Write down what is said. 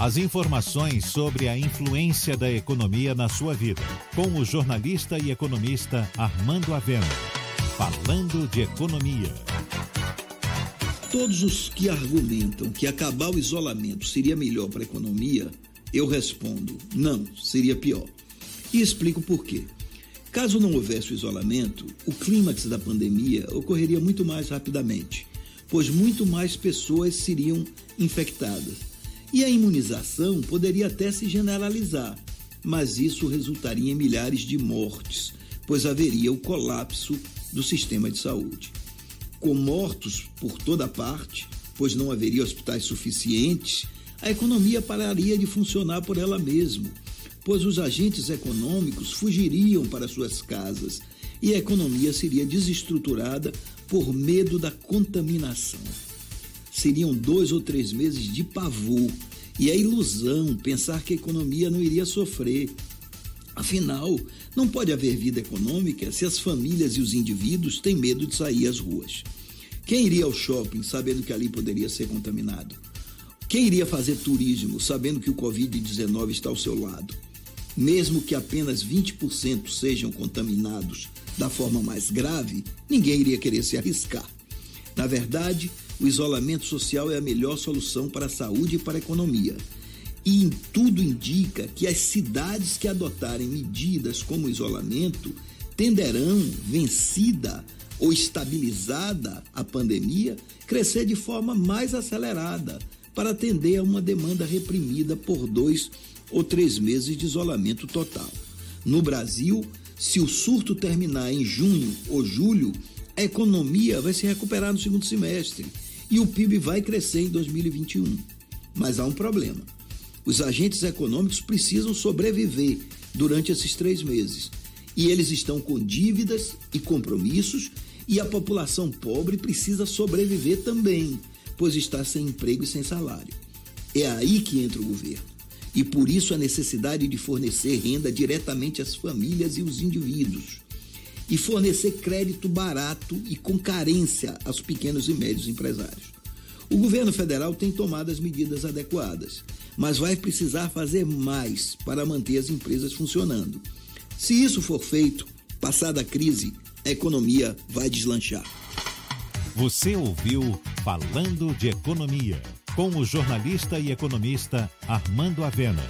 As informações sobre a influência da economia na sua vida, com o jornalista e economista Armando Avena. Falando de economia. Todos os que argumentam que acabar o isolamento seria melhor para a economia, eu respondo: não, seria pior. E explico por quê. Caso não houvesse o isolamento, o clímax da pandemia ocorreria muito mais rapidamente, pois muito mais pessoas seriam infectadas e a imunização poderia até se generalizar, mas isso resultaria em milhares de mortes, pois haveria o colapso do sistema de saúde. Com mortos por toda parte, pois não haveria hospitais suficientes, a economia pararia de funcionar por ela mesma, pois os agentes econômicos fugiriam para suas casas e a economia seria desestruturada por medo da contaminação seriam dois ou três meses de pavor. E é ilusão pensar que a economia não iria sofrer. Afinal, não pode haver vida econômica se as famílias e os indivíduos têm medo de sair às ruas. Quem iria ao shopping sabendo que ali poderia ser contaminado? Quem iria fazer turismo sabendo que o Covid-19 está ao seu lado? Mesmo que apenas 20% sejam contaminados da forma mais grave, ninguém iria querer se arriscar. Na verdade, o isolamento social é a melhor solução para a saúde e para a economia. E em tudo indica que as cidades que adotarem medidas como isolamento tenderão, vencida ou estabilizada a pandemia, crescer de forma mais acelerada para atender a uma demanda reprimida por dois ou três meses de isolamento total. No Brasil, se o surto terminar em junho ou julho, a economia vai se recuperar no segundo semestre e o PIB vai crescer em 2021. Mas há um problema. Os agentes econômicos precisam sobreviver durante esses três meses. E eles estão com dívidas e compromissos, e a população pobre precisa sobreviver também, pois está sem emprego e sem salário. É aí que entra o governo. E por isso a necessidade de fornecer renda diretamente às famílias e os indivíduos e fornecer crédito barato e com carência aos pequenos e médios empresários. O governo federal tem tomado as medidas adequadas, mas vai precisar fazer mais para manter as empresas funcionando. Se isso for feito, passada a crise, a economia vai deslanchar. Você ouviu Falando de Economia, com o jornalista e economista Armando Avena.